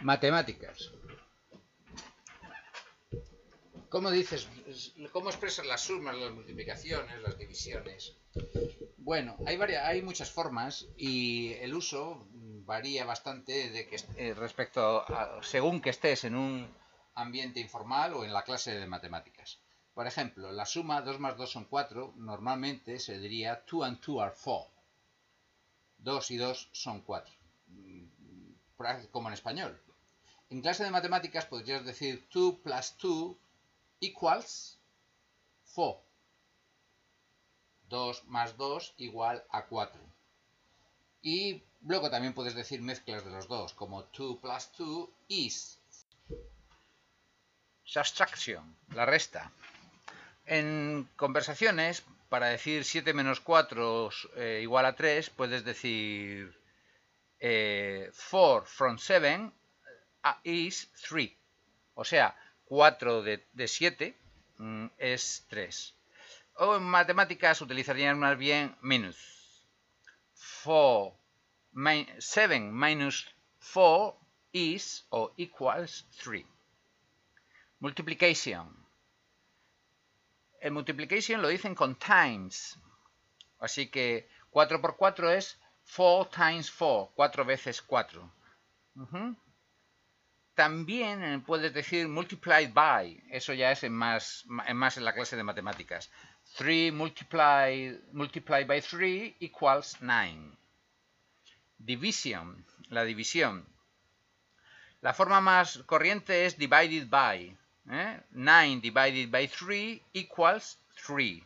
Matemáticas. ¿Cómo dices? ¿Cómo expresas las sumas, las multiplicaciones, las divisiones? Bueno, hay varias, hay muchas formas y el uso varía bastante de que eh, respecto a según que estés en un ambiente informal o en la clase de matemáticas. Por ejemplo, la suma 2 más 2 son 4, normalmente se diría 2 and 2 are 4. 2 y 2 son 4, como en español. En clase de matemáticas podrías decir 2 plus 2 equals 4. 2 más 2 igual a 4. Y luego también puedes decir mezclas de los dos, como 2 plus 2 is. Subtraction, la resta. En conversaciones, para decir 7 menos 4 eh, igual a 3, puedes decir 4 eh, from 7 is 3. O sea, 4 de, 7 mm, es 3. O en matemáticas utilizarían más bien minus. 4, 7 minus 4 is o equals 3. Multiplication. El multiplication lo dicen con times. Así que 4 por 4 es 4 times 4, 4 veces 4. También puedes decir multiplied by, eso ya es en más, en la clase de matemáticas. 3 multiplied, multiplied by 3 equals 9. Division, la división. La forma más corriente es divided by. 9 ¿eh? divided by 3 equals 3.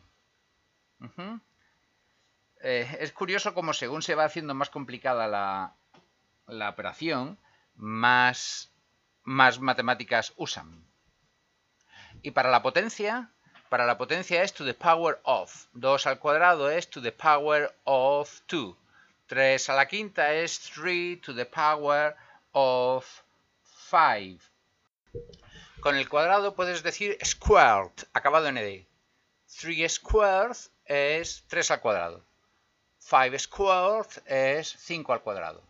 Eh, es curioso como según se va haciendo más complicada la, la operación, más más matemáticas usan. Y para la potencia, para la potencia es to the power of. 2 al cuadrado es to the power of 2. 3 a la quinta es 3 to the power of 5. Con el cuadrado puedes decir squared, acabado en ed. 3 squared es 3 al cuadrado. 5 squared es 5 al cuadrado.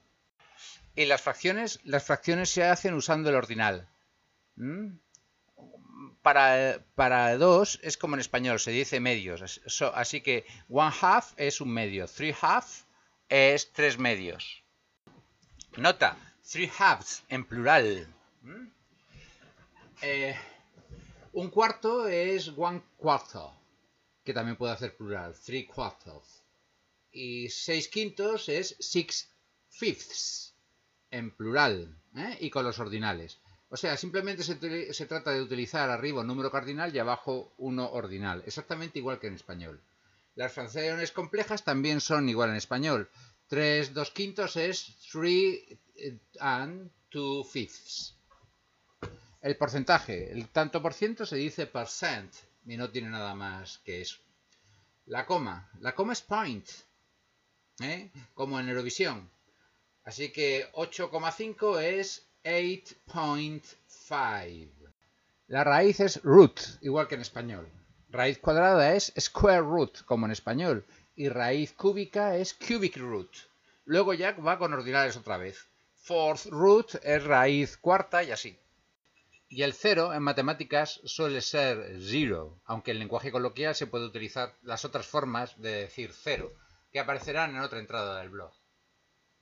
Y las fracciones, las fracciones se hacen usando el ordinal. ¿Mm? Para, para dos es como en español, se dice medios. así que one half es un medio, three half es tres medios. Nota, three halves en plural. ¿Mm? Eh, un cuarto es one cuarto, que también puede hacer plural, three quarters. Y seis quintos es six fifths en plural ¿eh? y con los ordinales. O sea, simplemente se, trata de utilizar arriba un número cardinal y abajo uno ordinal, exactamente igual que en español. Las fracciones complejas también son igual en español. 3 2 quintos es 3 eh, and 2 fifths. El porcentaje, el tanto por ciento se dice percent y no tiene nada más que eso. La coma, la coma es point, ¿eh? como en Eurovisión. Así que 8,5 es 8.5. La raíz es root, igual que en español. Raíz cuadrada es square root, como en español. Y raíz cúbica es cubic root. Luego ya va con ordinales otra vez. Fourth root es raíz cuarta y así. Y el cero en matemáticas suele ser zero, aunque en lenguaje coloquial se puede utilizar las otras formas de decir cero, que aparecerán en otra entrada del blog.